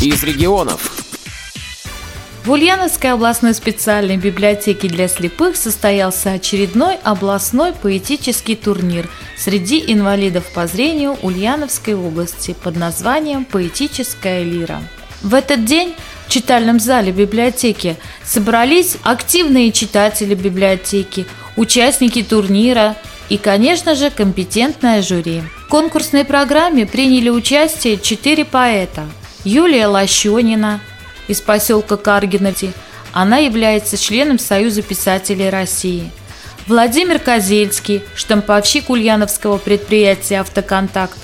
из регионов. В Ульяновской областной специальной библиотеке для слепых состоялся очередной областной поэтический турнир среди инвалидов по зрению Ульяновской области под названием «Поэтическая лира». В этот день в читальном зале библиотеки собрались активные читатели библиотеки, участники турнира и, конечно же, компетентное жюри. В конкурсной программе приняли участие четыре поэта. Юлия Лощенина из поселка Каргиноти. Она является членом Союза писателей России. Владимир Козельский, штамповщик ульяновского предприятия «Автоконтакт».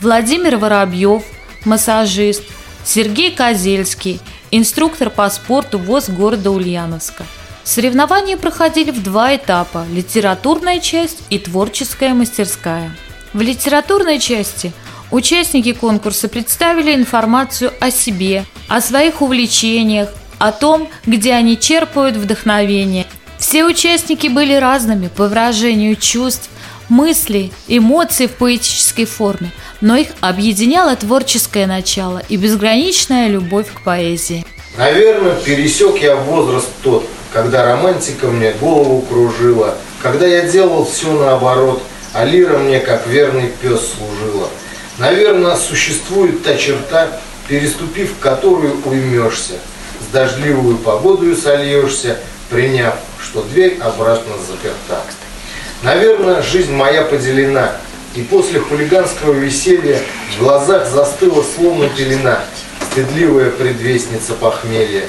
Владимир Воробьев, массажист. Сергей Козельский, инструктор по спорту ВОЗ города Ульяновска. Соревнования проходили в два этапа – литературная часть и творческая мастерская. В литературной части участники конкурса представили информацию о себе, о своих увлечениях, о том, где они черпают вдохновение. Все участники были разными по выражению чувств, мыслей, эмоций в поэтической форме, но их объединяло творческое начало и безграничная любовь к поэзии. Наверное, пересек я возраст тот, когда романтика мне голову кружила, когда я делал все наоборот, а лира мне как верный пес служила. Наверное, существует та черта, переступив которую уймешься, с дождливую погодою сольешься, приняв, что дверь обратно заперта. Наверное, жизнь моя поделена, и после хулиганского веселья в глазах застыла словно пелена, стыдливая предвестница похмелья.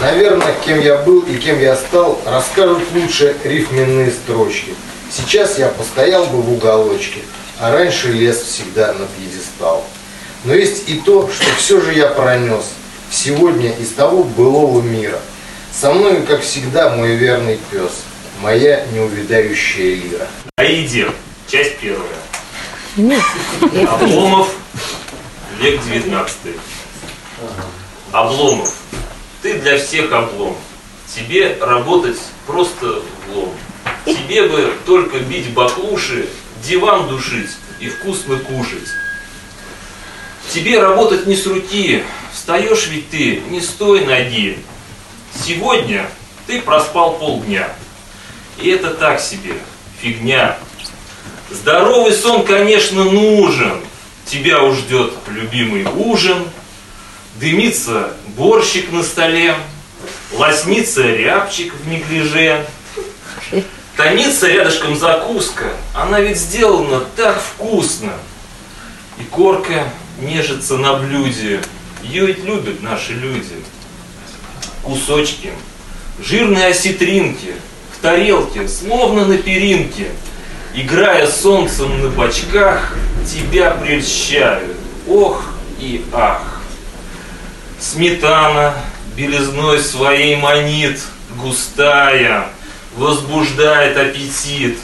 Наверное, кем я был и кем я стал, расскажут лучше рифменные строчки. Сейчас я постоял бы в уголочке, а раньше лез всегда на пьедестал. Но есть и то, что все же я пронес сегодня из того былого мира. Со мной, как всегда, мой верный пес, моя неувядающая лира. Аиде, часть первая. Обломов, век 19. Обломов, ты для всех облом. Тебе работать просто влом. Тебе бы только бить баклуши, диван душить и вкусно кушать. Тебе работать не с руки, встаешь ведь ты не с той ноги. Сегодня ты проспал полдня. И это так себе, фигня. Здоровый сон, конечно, нужен. Тебя уж ждет любимый ужин. Дымится борщик на столе. Лоснится рябчик в неглиже. Томится рядышком закуска. Она ведь сделана так вкусно. И корка нежится на блюде. Ее ведь любят наши люди. Кусочки, жирные осетринки, к тарелке, словно на перинке, играя солнцем на бочках, тебя прельщают. Ох и ах! Сметана белизной своей манит, густая, возбуждает аппетит.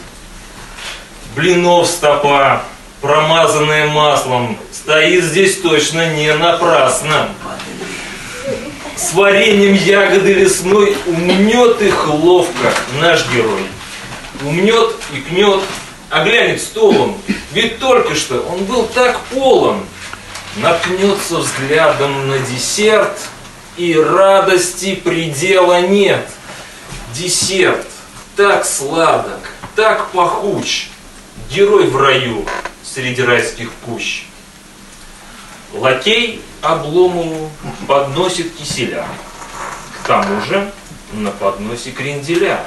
Блинов стопа, промазанная маслом, стоит здесь точно не напрасно. С вареньем ягоды лесной умнет их ловко наш герой. Умнет и кнет, а глянет столом, ведь только что он был так полон. Наткнется взглядом на десерт, и радости предела нет. Десерт так сладок, так пахуч, герой в раю среди райских кущ. Лакей Обломову подносит киселя. К тому же на подносе кренделя.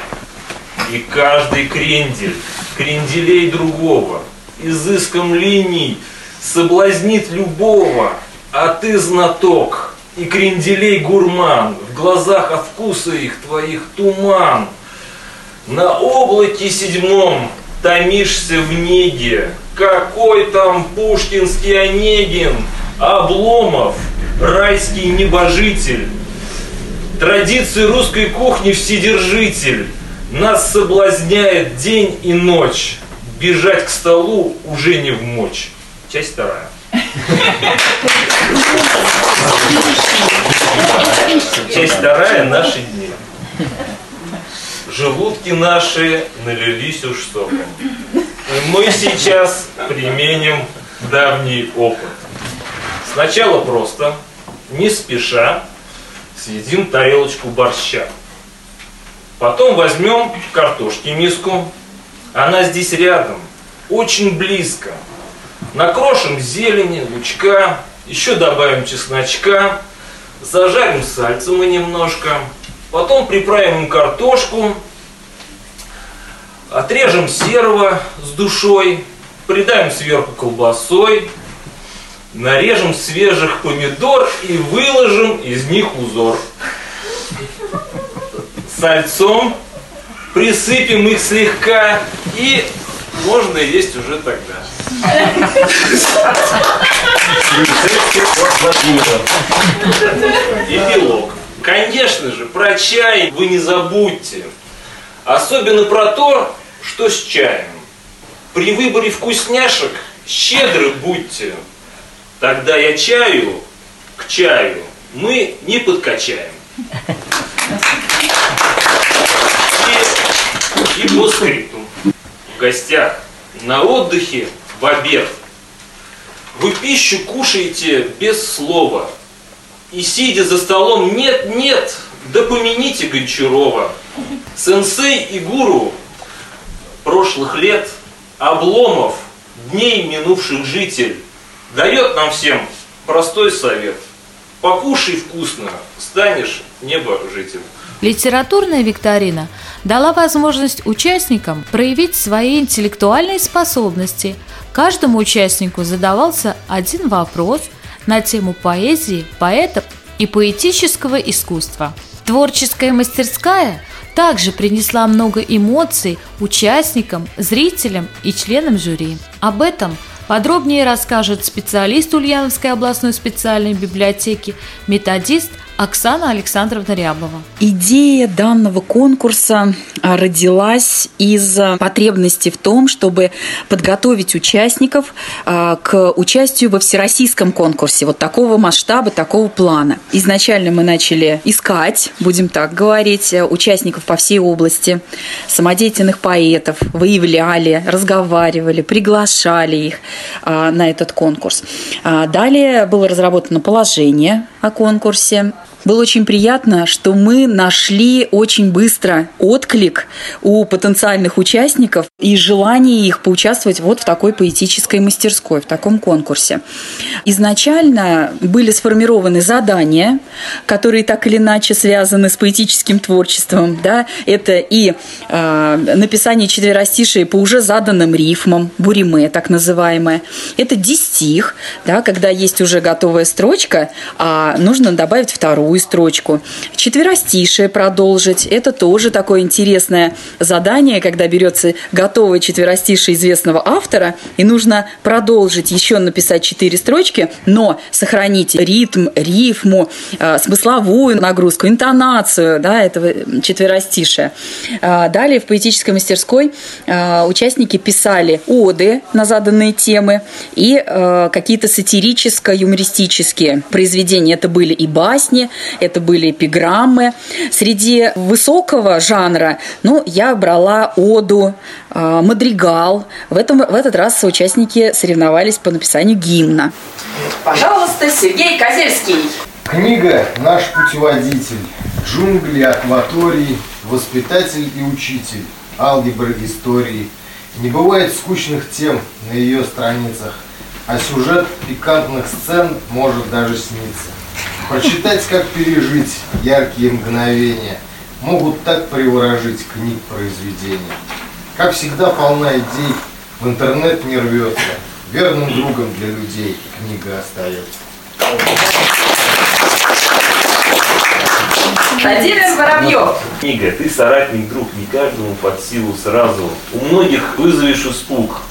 И каждый крендель, кренделей другого, изыском линий соблазнит любого, а ты знаток и кренделей гурман, в глазах от вкуса их твоих туман. На облаке седьмом томишься в неге, какой там пушкинский Онегин, Обломов, райский небожитель, традиции русской кухни вседержитель, нас соблазняет день и ночь, бежать к столу уже не в мочь. Часть вторая. Часть вторая наши дни. Желудки наши налились уж соком. И мы сейчас применим давний опыт. Сначала просто не спеша съедим тарелочку борща. Потом возьмем картошки миску. Она здесь рядом, очень близко. Накрошим зелени, лучка, еще добавим чесночка, зажарим сальцем мы немножко. Потом приправим картошку, отрежем серого с душой, придаем сверху колбасой, нарежем свежих помидор и выложим из них узор. Сальцом присыпем их слегка и можно есть уже тогда. Эпилог. Конечно же, про чай вы не забудьте. Особенно про то, что с чаем. При выборе вкусняшек щедры будьте. Тогда я чаю к чаю мы не подкачаем. И, и по скрипту. В гостях на отдыхе в обед. Вы пищу кушаете без слова. И сидя за столом, нет-нет, да помяните Гончарова. Сенсей и гуру прошлых лет, обломов, дней минувших житель, дает нам всем простой совет. Покушай вкусно, станешь небожителем. Литературная викторина дала возможность участникам проявить свои интеллектуальные способности. Каждому участнику задавался один вопрос на тему поэзии, поэтов и поэтического искусства. Творческая мастерская также принесла много эмоций участникам, зрителям и членам жюри. Об этом – Подробнее расскажет специалист Ульяновской областной специальной библиотеки, методист Оксана Александровна Рябова. Идея данного конкурса а, родилась из потребности в том, чтобы подготовить участников а, к участию во всероссийском конкурсе вот такого масштаба, такого плана. Изначально мы начали искать, будем так говорить, участников по всей области, самодеятельных поэтов, выявляли, разговаривали, приглашали их а, на этот конкурс. Далее было разработано положение о конкурсе, было очень приятно, что мы нашли очень быстро отклик у потенциальных участников и желание их поучаствовать вот в такой поэтической мастерской, в таком конкурсе. Изначально были сформированы задания, которые так или иначе связаны с поэтическим творчеством. Да? Это и э, написание четверостишей по уже заданным рифмам, буриме так называемое. Это дистих, да, когда есть уже готовая строчка, а нужно добавить вторую вторую строчку. Четверостишие продолжить. Это тоже такое интересное задание, когда берется готовое четверостишие известного автора, и нужно продолжить еще написать четыре строчки, но сохранить ритм, рифму, э, смысловую нагрузку, интонацию да, этого четверостишия. Э, далее в поэтической мастерской э, участники писали оды на заданные темы и какие-то сатирическо-юмористические произведения. Это были и басни, это были эпиграммы. Среди высокого жанра, ну, я брала оду, э, мадригал. В, этом, в этот раз участники соревновались по написанию гимна. Пожалуйста, Сергей Козельский. Книга «Наш путеводитель», «Джунгли», «Акватории», «Воспитатель и учитель», «Алгебра истории». Не бывает скучных тем на ее страницах, а сюжет пикантных сцен может даже сниться. Почитать, как пережить яркие мгновения, могут так приворожить книг произведения. Как всегда, полна идей, в интернет не рвется, верным другом для людей книга остается. Владимир Воробьев. Книга «Ты соратник, друг, не каждому под силу сразу». У многих вызовешь испуг,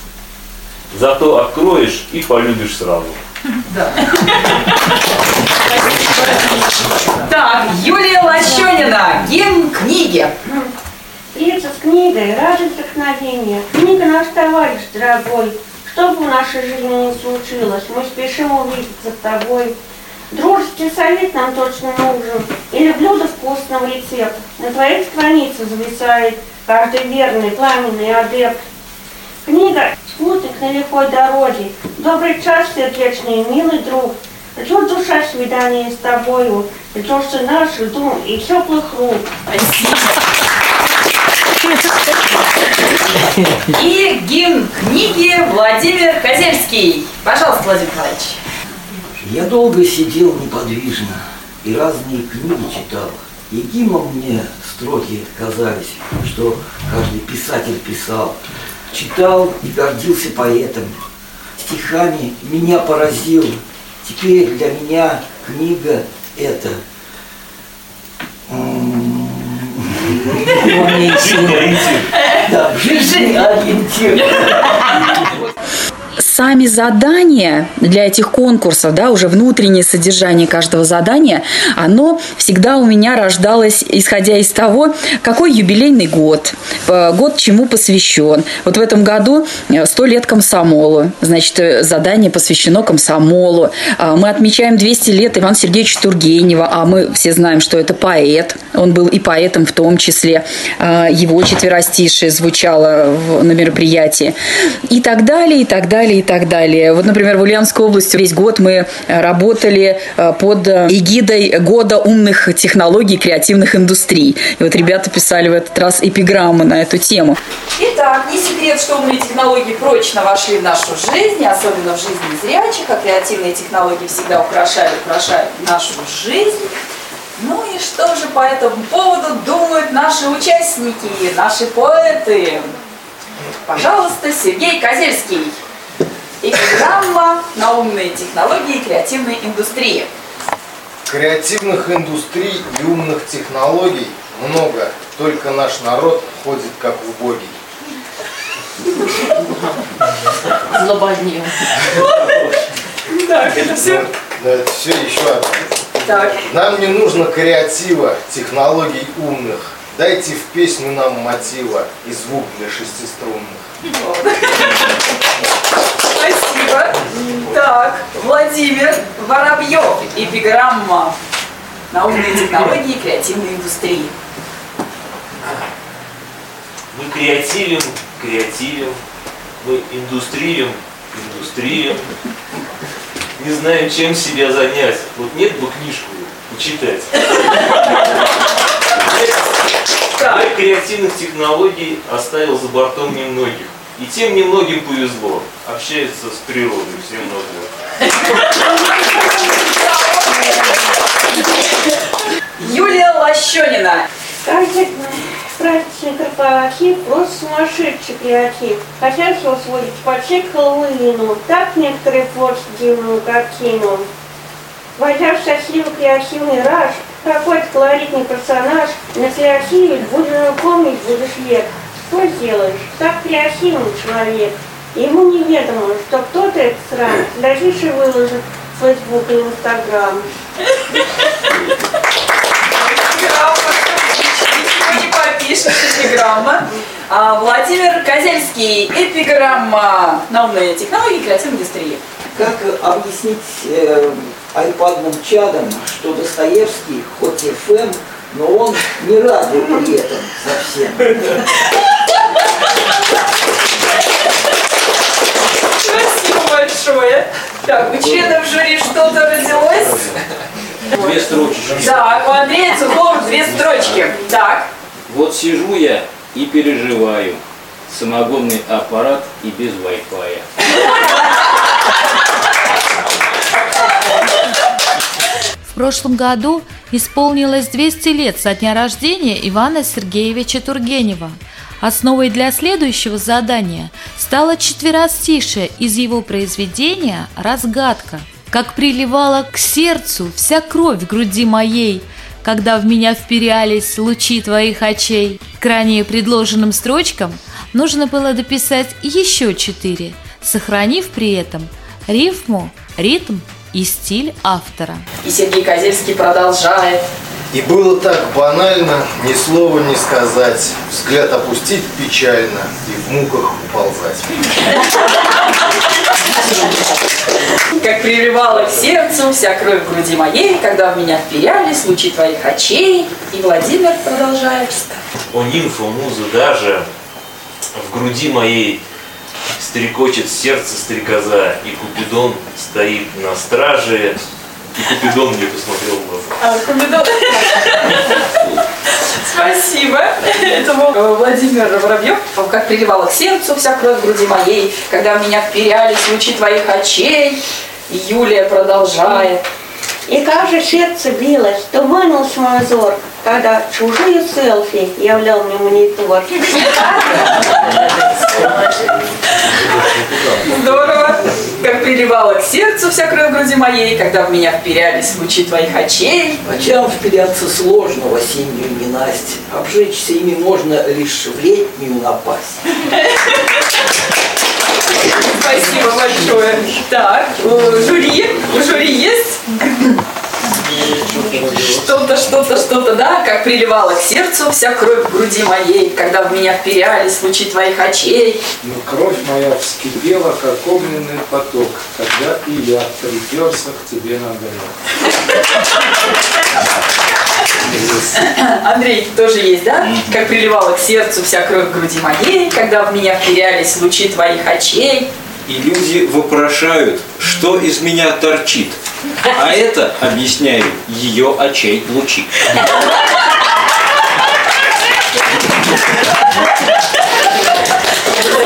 зато откроешь и полюбишь сразу. Да. Так, Юлия Лощенина, гимн книги. Встретиться с книгой, ради вдохновения. Книга наш товарищ дорогой. Что бы в нашей жизни не случилось, мы спешим увидеться с тобой. Дружеский совет нам точно нужен. Или блюдо вкусного рецепта. На твоих страницах зависает каждый верный, пламенный адепт. Книга «Спутник на лихой дороге», «Добрый час, сердечный, милый друг», Ждет душа свидания с тобою. Ждем наших дум и теплых рук. Спасибо. И гимн книги Владимир Козельский. Пожалуйста, Владимир Николаевич. Я долго сидел неподвижно и разные книги читал. И гимном мне строки казались, что каждый писатель писал. Читал и гордился поэтом. Стихами меня поразил. Теперь для меня книга эта. Да, жизнь ориентир сами задания для этих конкурсов, да, уже внутреннее содержание каждого задания, оно всегда у меня рождалось, исходя из того, какой юбилейный год, э, год чему посвящен. Вот в этом году 100 э, лет комсомолу, значит, э, задание посвящено комсомолу. А мы отмечаем 200 лет Ивана Сергеевича Тургенева, а мы все знаем, что это поэт, он был и поэтом в том числе, его четверостишие звучало на мероприятии, и так далее, и так далее, и так далее. Вот, например, в Ульяновской области весь год мы э, работали э, под э, эгидой года умных технологий креативных индустрий. И вот ребята писали в этот раз эпиграммы на эту тему. Итак, не секрет, что умные технологии прочно вошли в нашу жизнь, особенно в жизнь незрячих, а креативные технологии всегда украшают, украшают нашу жизнь. Ну и что же по этому поводу думают наши участники, наши поэты? Пожалуйста, Сергей Козельский и программа на умные технологии и креативной индустрии. Креативных индустрий и умных технологий много, только наш народ ходит как убогий. Злободнил. Так, это все? Ну, да, это все еще одно. Так. Нам не нужно креатива, технологий умных. Дайте в песню нам мотива и звук для шестиструнных. Спасибо. Так, Владимир Воробьев, эпиграмма на умные технологии и креативной индустрии. Мы креативим, креативим, мы индустрием, индустрием. Не знаем, чем себя занять. Вот нет бы книжку почитать. Мир креативных технологий оставил за бортом немногих. И тем немногим повезло. Общается с природой всем на Юлия Лощенина. Каждый праздничный корпоратив просто сумасшедший креатив. Хотят его сводить почти к Хэллоуину. Так некоторые портят дивную картину. Войдя в счастливый креативный раж, какой-то колоритный персонаж на креативе будешь помнить будешь век. Что сделаешь? Так креативный человек. Ему неведомо, что кто-то этот срам дальше выложит в Facebook и Instagram. Ничего не попишешь, эпиграмма. А, Владимир Козельский, эпиграмма на умные технологии креативной индустрии. Как объяснить э, айпадным чадом, что Достоевский, хоть и ФМ, но он не радио при этом совсем. Спасибо большое. Так, у членов жюри что-то родилось? Две строчки. Так, у Андрея Цухова две строчки. Так. Вот сижу я и переживаю. Самогонный аппарат и без Wi-Fi. В прошлом году исполнилось 200 лет со дня рождения Ивана Сергеевича Тургенева. Основой для следующего задания стало четверостишее из его произведения «Разгадка». Как приливала к сердцу вся кровь в груди моей, когда в меня вперялись лучи твоих очей. К ранее предложенным строчкам нужно было дописать еще четыре, сохранив при этом рифму, ритм и стиль автора. И Сергей Козельский продолжает. И было так банально, ни слова не сказать, взгляд опустить печально и в муках уползать. Как приливала к сердцу вся кровь в груди моей, когда в меня вперялись лучи твоих очей. И Владимир продолжает. О, нимфа, муза, даже в груди моей Стрекочет сердце стрекоза, и Купидон стоит на страже. И Купидон мне посмотрел в глаза. А, Купидон. Спасибо. Это был э, Владимир Воробьев. Как приливала к сердцу вся кровь в груди моей, когда в меня вперялись лучи твоих очей. Юлия продолжает. И как же сердце билось, туманился мой взор, когда чужие селфи являл мне монитор. Здорово. Как приливала к сердцу вся кровь в груди моей, когда в меня вперялись лучи твоих очей. Очам вперяться сложно в осеннюю ненасть. Обжечься ими можно лишь в летнюю напасть. Спасибо большое. Так, у жюри, у жюри есть что-то, что-то, что-то, да, как приливала к сердцу вся кровь в груди моей, когда в меня вперялись лучи твоих очей. Но кровь моя вскипела, как огненный поток, когда и я приперся к тебе на. Андрей тоже есть, да? Как приливала к сердцу вся кровь в груди моей, когда в меня вперялись лучи твоих очей. И люди вопрошают, что из меня торчит. А это, объясняю, ее очей лучи.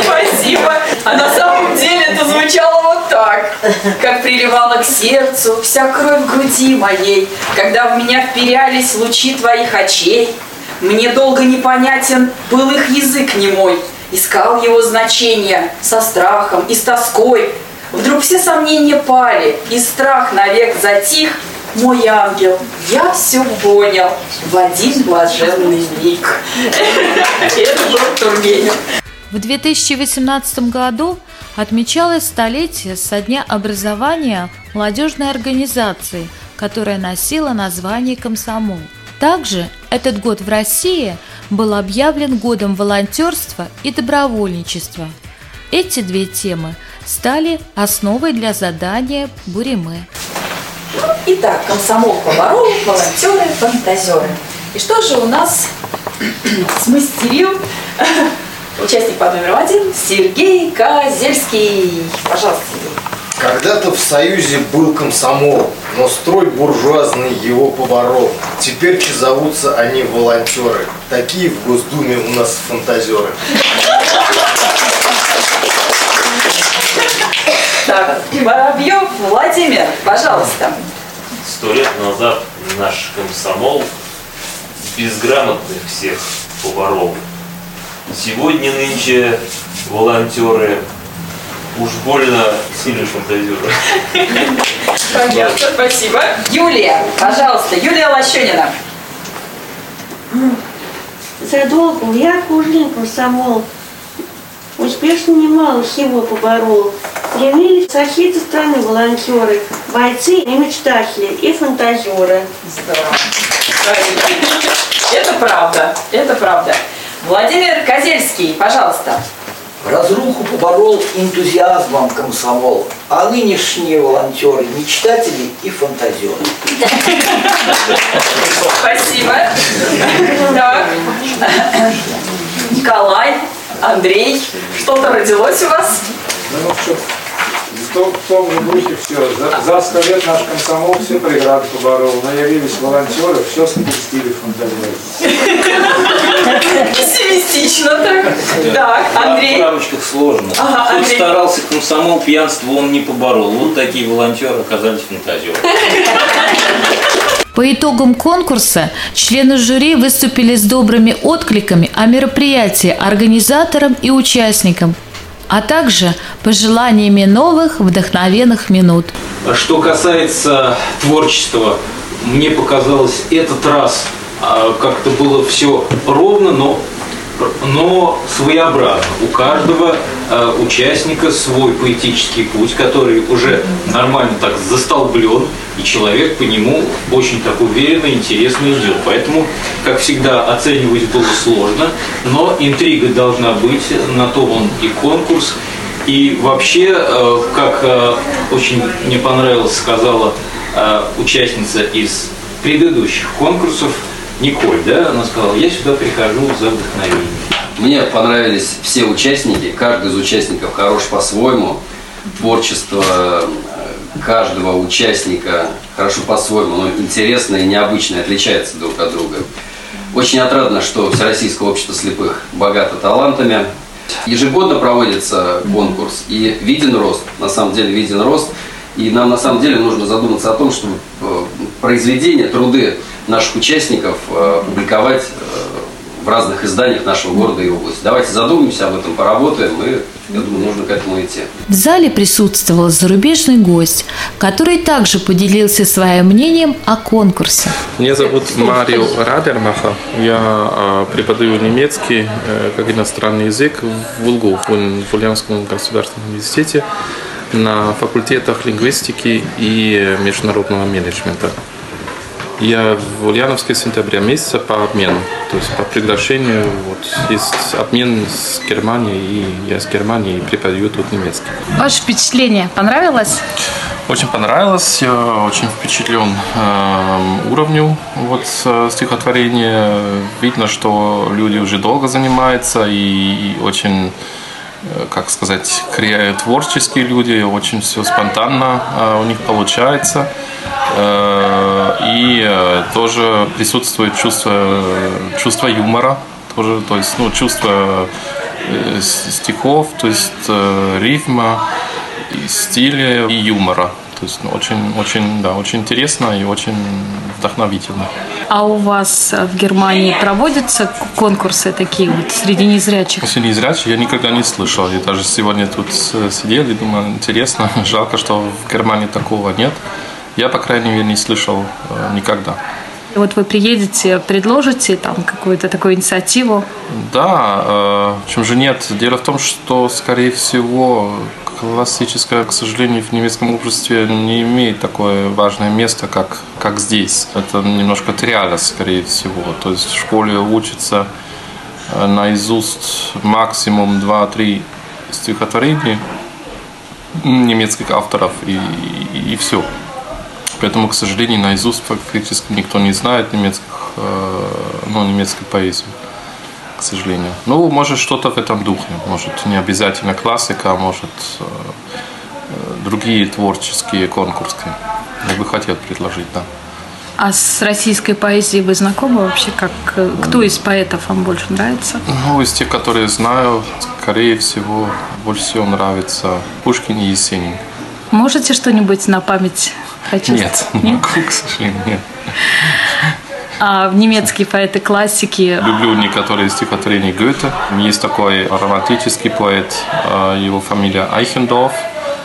Спасибо. А на самом деле это звучало вот так. Как приливала к сердцу вся кровь в груди моей, когда в меня вперялись лучи твоих очей. Мне долго непонятен был их язык немой. Искал его значение со страхом и с тоской. Вдруг все сомнения пали, и страх навек затих. Мой ангел, я все понял в один блаженный миг. Это был Тургенев. В 2018 году отмечалось столетие со дня образования молодежной организации, которая носила название «Комсомол». Также этот год в России был объявлен годом волонтерства и добровольничества. Эти две темы стали основой для задания Буриме. Итак, комсомол поваров, волонтеры, фантазеры. И что же у нас смастерил участник под номером один Сергей Козельский. Пожалуйста. Когда-то в Союзе был комсомол, но строй буржуазный его поборол. Теперь зовутся они волонтеры. Такие в Госдуме у нас фантазеры. Так, Воробьев Владимир, пожалуйста. Сто лет назад наш комсомол безграмотных всех поборол. Сегодня нынче волонтеры уж больно сильно фантазируют. Понятно, спасибо. Юлия, пожалуйста, Юлия Лощенина. Задолго я кужин комсомол. Успешно немало всего поборол. Явились со всей страны волонтеры, бойцы и мечтатели, и фантазеры. Здорово. Это правда, это правда. Владимир Козельский, пожалуйста. Разруху поборол энтузиазмом комсомол, а нынешние волонтеры – мечтатели и фантазеры. Спасибо. Так. Николай, Андрей, что-то родилось у вас? Ну, что, в том, в том же духе все. За, за сто лет наш комсомол все преграды поборол. Но явились волонтеры, все скрестили фантазируют. Пессимистично так. Так, Андрей. В рамочках сложно. Ага, Хоть Андрей. старался комсомол, пьянство он не поборол. Вот такие волонтеры оказались фантазеры. По итогам конкурса члены жюри выступили с добрыми откликами о мероприятии организаторам и участникам, а также пожеланиями новых вдохновенных минут. А Что касается творчества, мне показалось этот раз а, как-то было все ровно, но, но своеобразно. У каждого а, участника свой поэтический путь, который уже нормально так застолблен, и человек по нему очень так уверенно и интересно идет. Поэтому, как всегда, оценивать было сложно, но интрига должна быть, на то он и конкурс, и вообще, э, как э, очень мне понравилось, сказала э, участница из предыдущих конкурсов, Николь, да, она сказала, я сюда прихожу за вдохновением. Мне понравились все участники, каждый из участников хорош по-своему. Творчество э, каждого участника хорошо по-своему, но интересно и необычно, отличается друг от друга. Очень отрадно, что Всероссийское общество слепых богато талантами. Ежегодно проводится конкурс, и виден рост, на самом деле виден рост. И нам на самом деле нужно задуматься о том, чтобы э, произведения, труды наших участников э, публиковать э, в разных изданиях нашего города и области. Давайте задумаемся об этом, поработаем, и я думаю, нужно к этому идти. В зале присутствовал зарубежный гость, который также поделился своим мнением о конкурсе. Меня зовут Марио Радермаха. Я э, преподаю немецкий э, как иностранный язык в УЛГУ, в Ульяновском государственном университете на факультетах лингвистики и международного менеджмента. Я в Ульяновске с сентября месяца по обмену, то есть по приглашению. Вот, есть обмен с Германией, и я с Германией преподаю тут немецкий. Ваше впечатление понравилось? Очень понравилось, я очень впечатлен э, уровню вот, э, стихотворения. Видно, что люди уже долго занимаются и, и очень как сказать, творческие люди, очень все спонтанно э, у них получается. Э, и тоже присутствует чувство, чувство юмора, тоже, то есть, ну, чувство стихов, то есть рифма, стиля и юмора. То есть ну, очень, очень, да, очень интересно и очень вдохновительно. А у вас в Германии проводятся конкурсы такие вот среди незрячих? Среди незрячих я никогда не слышал. Я даже сегодня тут э, сидел и думал, интересно, жалко, что в Германии такого нет. Я, по крайней мере, не слышал э, никогда. Вот вы приедете, предложите там какую-то такую инициативу? Да, э, чем же нет. Дело в том, что, скорее всего, классическое, к сожалению, в немецком обществе не имеет такое важное место, как, как здесь. Это немножко триада, скорее всего. То есть в школе учится э, наизусть максимум 2-3 стихотворения немецких авторов и, и, и все. Поэтому, к сожалению, наизусть фактически никто не знает немецких, э, ну, немецкой поэзии к сожалению. Ну, может, что-то в этом духе. Может, не обязательно классика, а может, э, другие творческие конкурсы. Я бы хотел предложить, да. А с российской поэзией вы знакомы вообще? Как, э, кто из поэтов вам больше нравится? Ну, из тех, которые знаю, скорее всего, больше всего нравится Пушкин и Есенин. Можете что-нибудь на память прочесть? Нет, нет? к сожалению, нет. А немецкие поэты классики? Люблю некоторые стихотворения Гёте. Есть такой романтический поэт, а, его фамилия Айхендорф.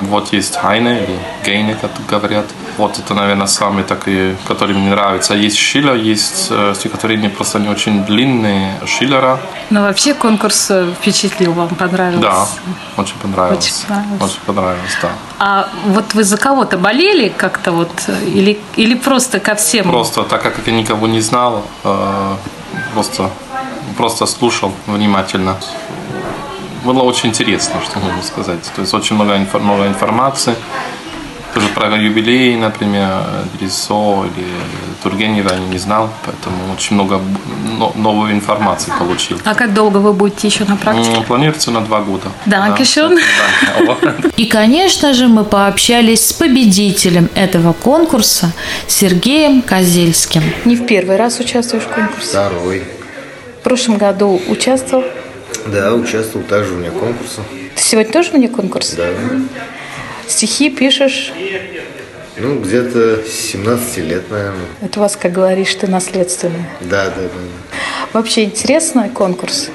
Вот есть Хайне или Гейне, как говорят. Вот это, наверное, самые такие, которые мне нравятся. Есть Шиллер, есть э, стихотворения просто не очень длинные Шиллера. Но ну, вообще конкурс э, впечатлил, вам понравился? Да, очень понравилось. Очень понравилось. Очень понравилось, да. А вот вы за кого-то болели как-то вот или, или просто ко всем? Просто, так как я никого не знал, э, просто, просто слушал внимательно было очень интересно, что могу сказать. То есть очень много новой информации. Тоже про юбилей, например, Дрисо или Тургенева я не знал, поэтому очень много новой информации получил. А как долго вы будете еще на практике? Планируется на два года. Да, да. И, конечно же, мы пообщались с победителем этого конкурса Сергеем Козельским. Не в первый раз участвуешь в конкурсе? Второй. В прошлом году участвовал? Да, участвовал также у меня конкурса. Ты сегодня тоже у меня конкурс? Да. Стихи пишешь? Ну, где-то 17 лет, наверное. Это у вас, как говоришь, ты наследственный. Да, да, да. Вообще интересный конкурс?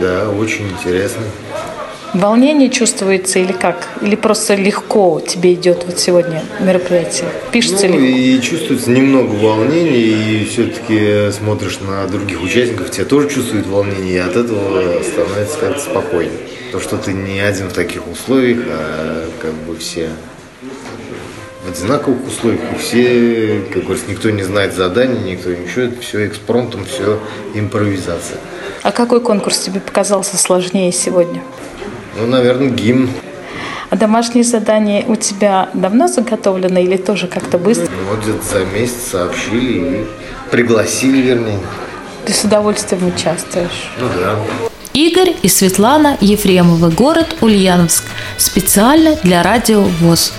Да, очень интересный. Волнение чувствуется или как? Или просто легко тебе идет вот сегодня мероприятие? Пишется ну, легко? и чувствуется немного волнения, и все-таки смотришь на других участников, тебя тоже чувствует волнение, и от этого становится как-то спокойнее. То, что ты не один в таких условиях, а как бы все в одинаковых условиях, и все, как говорится, никто не знает заданий, никто ничего, это все экспромтом, все импровизация. А какой конкурс тебе показался сложнее сегодня? Ну, наверное, гимн. А домашние задания у тебя давно заготовлены или тоже как-то быстро? Ну, вот где-то за месяц сообщили и пригласили, вернее. Ты с удовольствием участвуешь? Ну да. Игорь и Светлана Ефремовы, город Ульяновск. Специально для радио ВОЗ.